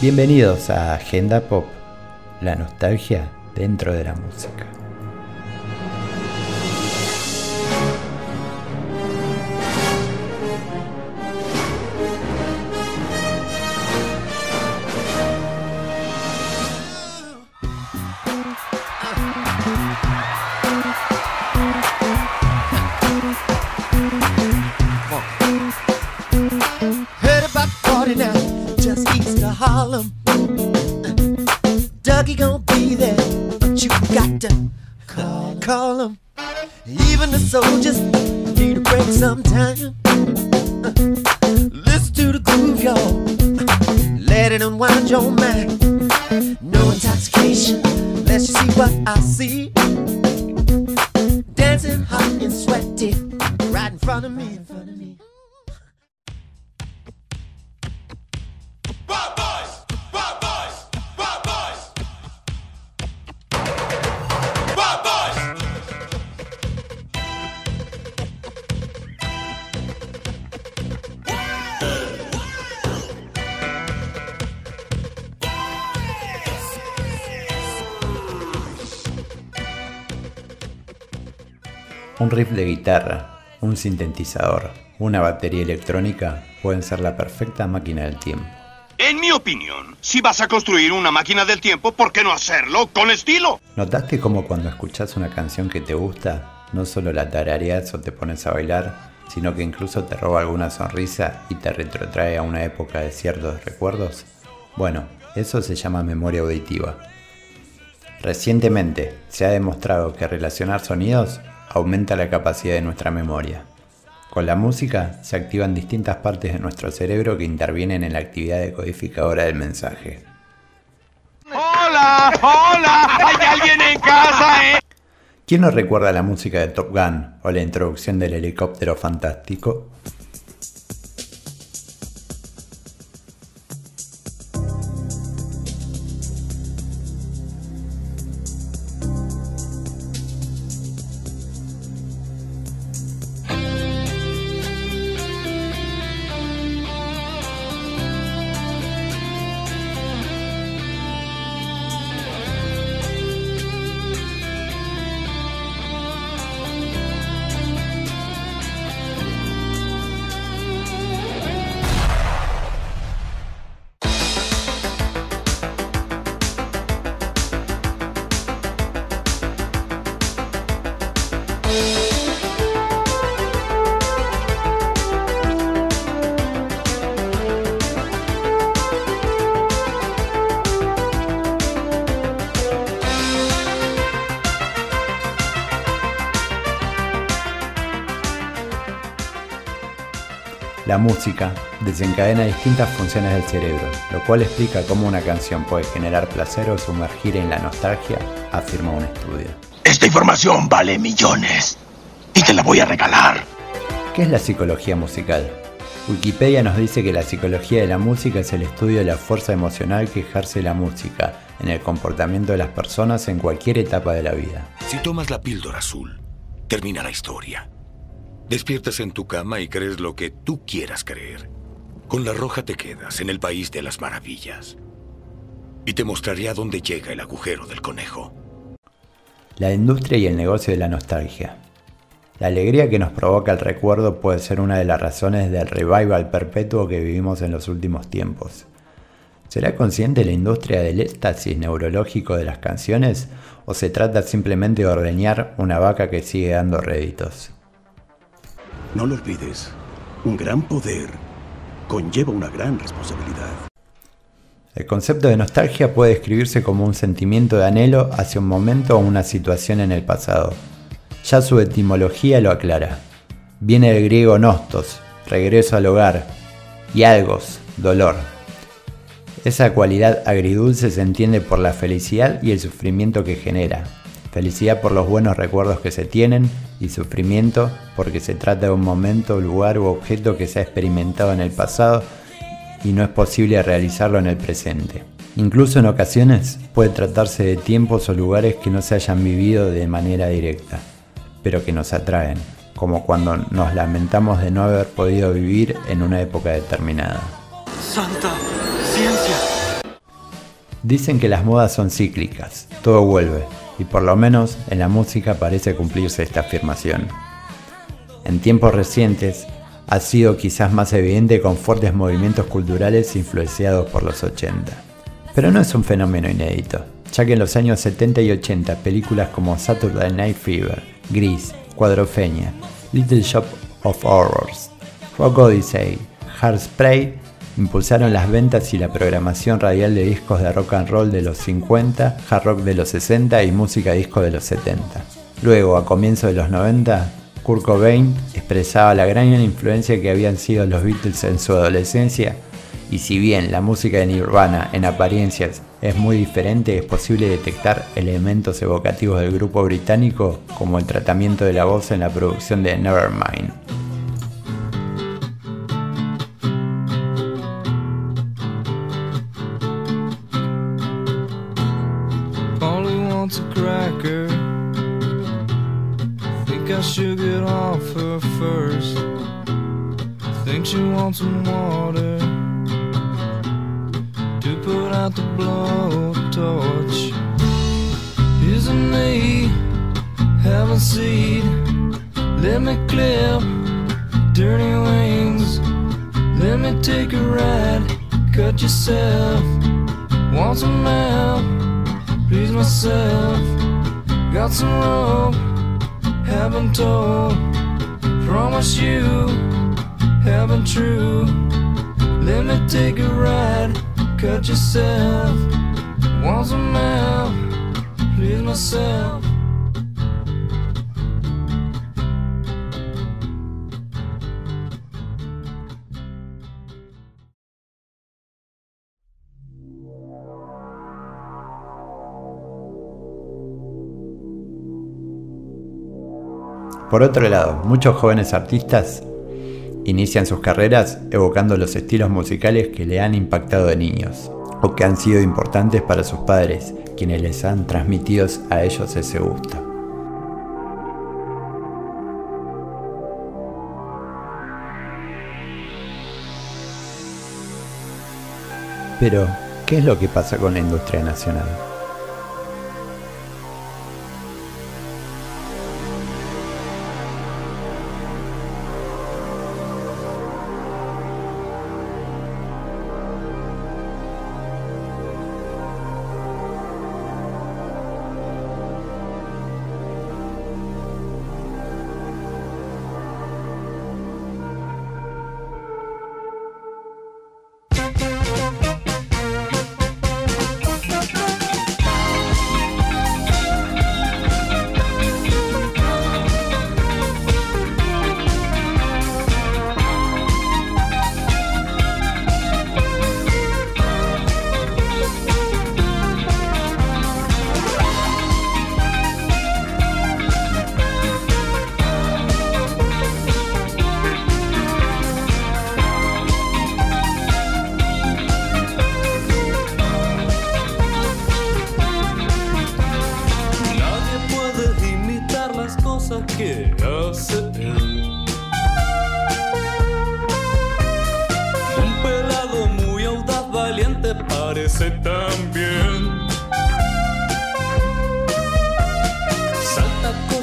Bienvenidos a Agenda Pop, la nostalgia dentro de la música. Un riff de guitarra, un sintetizador, una batería electrónica pueden ser la perfecta máquina del tiempo. En mi opinión, si vas a construir una máquina del tiempo, ¿por qué no hacerlo con estilo? ¿Notaste cómo cuando escuchas una canción que te gusta, no solo la tarareas o te pones a bailar, sino que incluso te roba alguna sonrisa y te retrotrae a una época de ciertos recuerdos? Bueno, eso se llama memoria auditiva. Recientemente se ha demostrado que relacionar sonidos aumenta la capacidad de nuestra memoria. Con la música se activan distintas partes de nuestro cerebro que intervienen en la actividad decodificadora del mensaje. ¡Hola! ¡Hola! ¿Hay alguien en casa, eh? ¿Quién no recuerda la música de Top Gun o la introducción del helicóptero fantástico? La música desencadena distintas funciones del cerebro, lo cual explica cómo una canción puede generar placer o sumergir en la nostalgia, afirma un estudio. Esta información vale millones. Y te la voy a regalar. ¿Qué es la psicología musical? Wikipedia nos dice que la psicología de la música es el estudio de la fuerza emocional que ejerce la música en el comportamiento de las personas en cualquier etapa de la vida. Si tomas la píldora azul, termina la historia. Despiertas en tu cama y crees lo que tú quieras creer. Con la roja te quedas en el país de las maravillas. Y te mostraré a dónde llega el agujero del conejo. La industria y el negocio de la nostalgia. La alegría que nos provoca el recuerdo puede ser una de las razones del revival perpetuo que vivimos en los últimos tiempos. ¿Será consciente la industria del éxtasis neurológico de las canciones o se trata simplemente de ordeñar una vaca que sigue dando réditos? No lo olvides, un gran poder conlleva una gran responsabilidad. El concepto de nostalgia puede describirse como un sentimiento de anhelo hacia un momento o una situación en el pasado. Ya su etimología lo aclara. Viene del griego nostos, regreso al hogar, y algos, dolor. Esa cualidad agridulce se entiende por la felicidad y el sufrimiento que genera. Felicidad por los buenos recuerdos que se tienen y sufrimiento porque se trata de un momento, lugar u objeto que se ha experimentado en el pasado y no es posible realizarlo en el presente. Incluso en ocasiones puede tratarse de tiempos o lugares que no se hayan vivido de manera directa, pero que nos atraen, como cuando nos lamentamos de no haber podido vivir en una época determinada. Santa ciencia. Dicen que las modas son cíclicas, todo vuelve, y por lo menos en la música parece cumplirse esta afirmación. En tiempos recientes ha sido quizás más evidente con fuertes movimientos culturales influenciados por los 80. Pero no es un fenómeno inédito, ya que en los años 70 y 80 películas como Saturday Night Fever, Gris, Cuadrofeña, Little Shop of Horrors, Rock Odyssey, Hairspray impulsaron las ventas y la programación radial de discos de rock and roll de los 50, hard rock de los 60 y música disco de los 70. Luego, a comienzos de los 90, Kurt Cobain expresaba la gran influencia que habían sido los Beatles en su adolescencia y si bien la música de Nirvana en apariencias es muy diferente, es posible detectar elementos evocativos del grupo británico como el tratamiento de la voz en la producción de Nevermind. Out the blowtorch. Isn't me? Have a seat. Let me clip dirty wings. Let me take a ride. Cut yourself. Want some help? please myself. Got some rope, haven't told. Promise you, haven't true. Let me take a ride, cut yourself. Want some help, please myself. Por otro lado, muchos jóvenes artistas inician sus carreras evocando los estilos musicales que le han impactado de niños o que han sido importantes para sus padres, quienes les han transmitido a ellos ese gusto. Pero, ¿qué es lo que pasa con la industria nacional?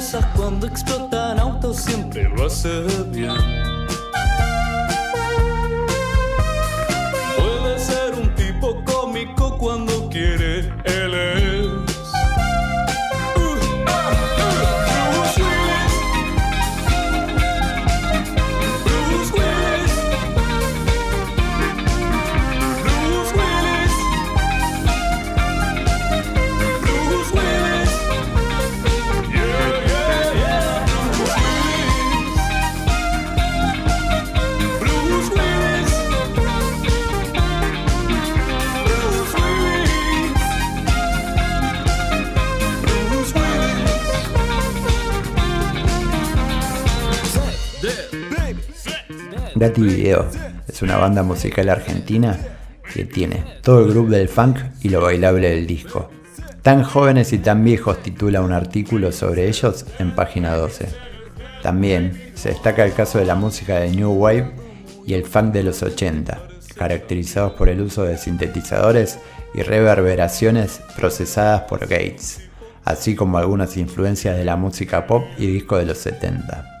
começa quando explota, não estou sempre a saber. Gatti Video es una banda musical argentina que tiene todo el grupo del funk y lo bailable del disco. Tan jóvenes y tan viejos titula un artículo sobre ellos en página 12. También se destaca el caso de la música de New Wave y el funk de los 80, caracterizados por el uso de sintetizadores y reverberaciones procesadas por Gates, así como algunas influencias de la música pop y disco de los 70.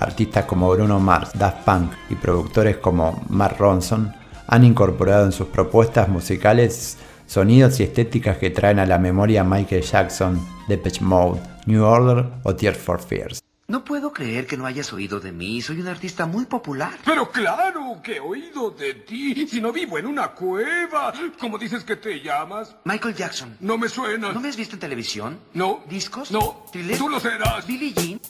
Artistas como Bruno Mars, Daft Punk y productores como Mark Ronson han incorporado en sus propuestas musicales sonidos y estéticas que traen a la memoria Michael Jackson, Depeche Mode, New Order o Tears for Fears. No puedo creer que no hayas oído de mí. Soy un artista muy popular. Pero claro que he oído de ti. Si no vivo en una cueva. ¿Cómo dices que te llamas? Michael Jackson. No me suena. ¿No me has visto en televisión? No. ¿Discos? No. ¿Thriller? Tú lo serás. ¿Billie Jean?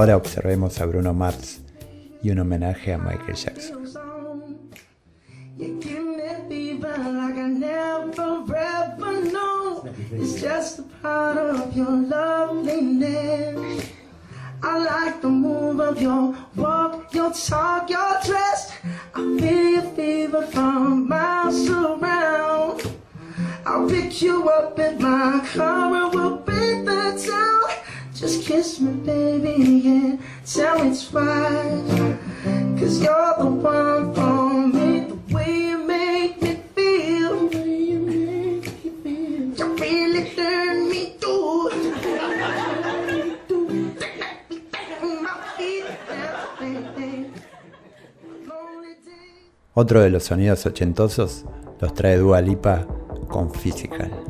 Ahora observemos a Bruno Mars y un homenaje a Michael Jackson. I like the move of your walk, your talk, your dress. I feel your fever from miles around. I'll pick you up in my car and we'll beat the town. Just kiss me, baby, and tell me twice. Cause you're the one for me, the way you make me feel. The way you make me feel. You really turn me to. Otro de los sonidos ochentosos los trae Dua Lipa con Physical.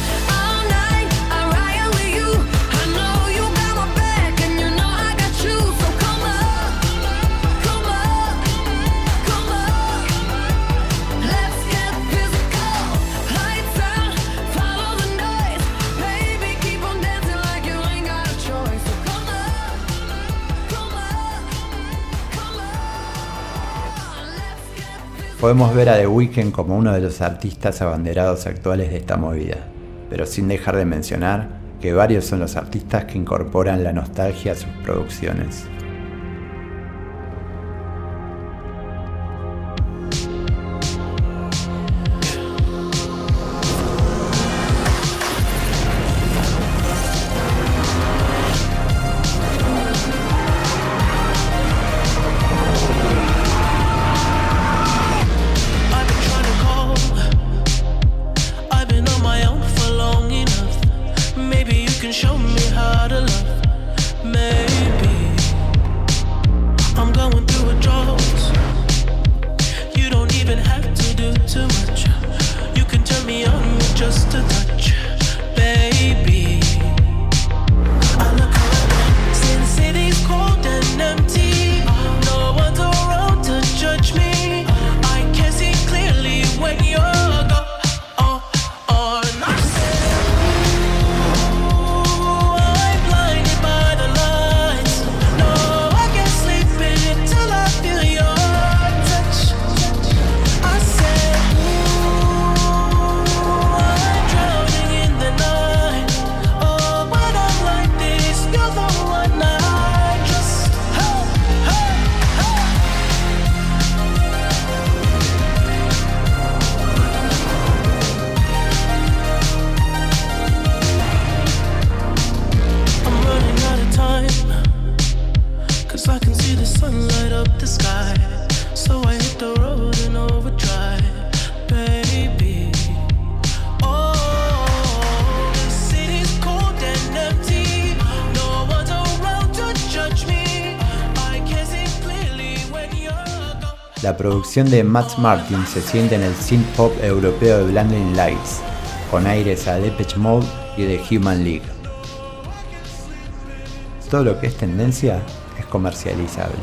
Podemos ver a The Weeknd como uno de los artistas abanderados actuales de esta movida, pero sin dejar de mencionar que varios son los artistas que incorporan la nostalgia a sus producciones. Producción de Max Martin se siente en el synth pop europeo de Blinding Lights, con aires a Depeche Mode y de Human League. Todo lo que es tendencia es comercializable.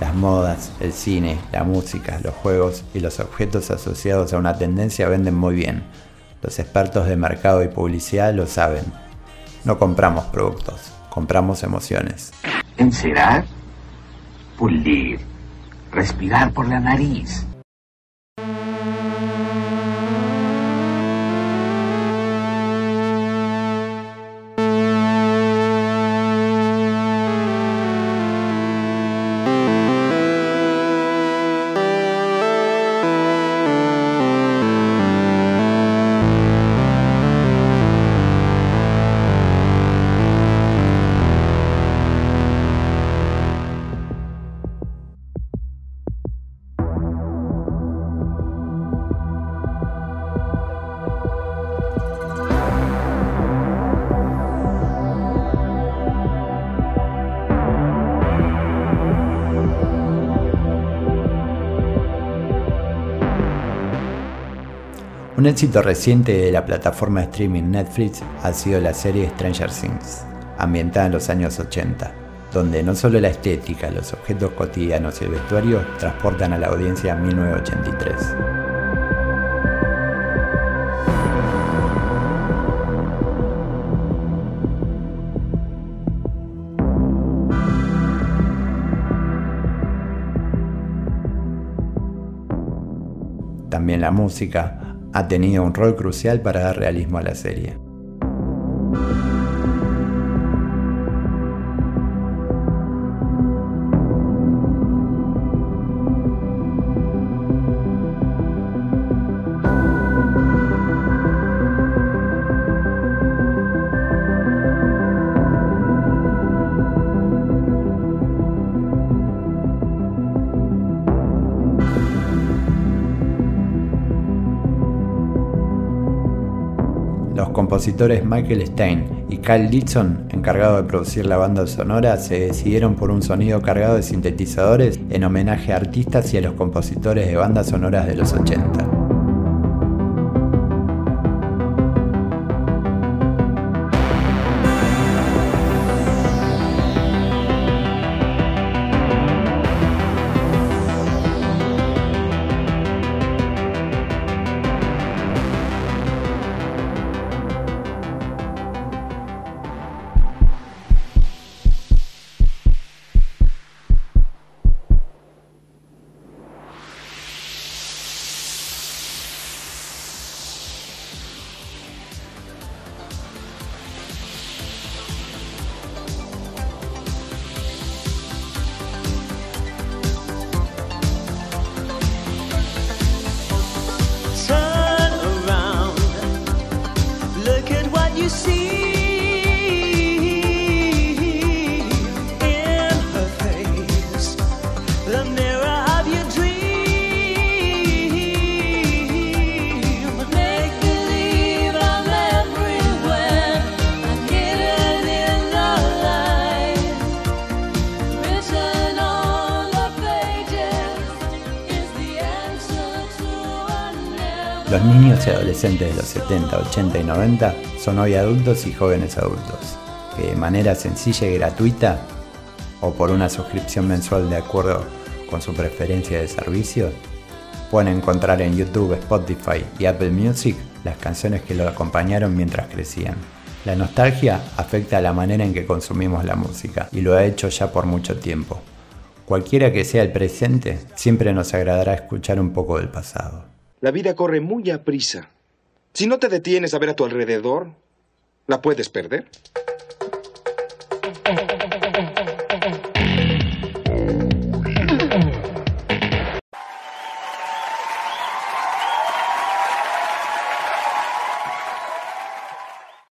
Las modas, el cine, la música, los juegos y los objetos asociados a una tendencia venden muy bien. Los expertos de mercado y publicidad lo saben. No compramos productos, compramos emociones. Encerar, pulir, respirar por la nariz. Un éxito reciente de la plataforma de streaming Netflix ha sido la serie Stranger Things, ambientada en los años 80, donde no solo la estética, los objetos cotidianos y el vestuario transportan a la audiencia a 1983. También la música ha tenido un rol crucial para dar realismo a la serie. Compositores Michael Stein y Kyle Dixon, encargados de producir la banda sonora, se decidieron por un sonido cargado de sintetizadores en homenaje a artistas y a los compositores de bandas sonoras de los 80. Adolescentes de los 70, 80 y 90 son hoy adultos y jóvenes adultos, que de manera sencilla y gratuita, o por una suscripción mensual de acuerdo con su preferencia de servicio, pueden encontrar en YouTube, Spotify y Apple Music las canciones que lo acompañaron mientras crecían. La nostalgia afecta a la manera en que consumimos la música y lo ha hecho ya por mucho tiempo. Cualquiera que sea el presente, siempre nos agradará escuchar un poco del pasado. La vida corre muy a prisa. Si no te detienes a ver a tu alrededor, la puedes perder.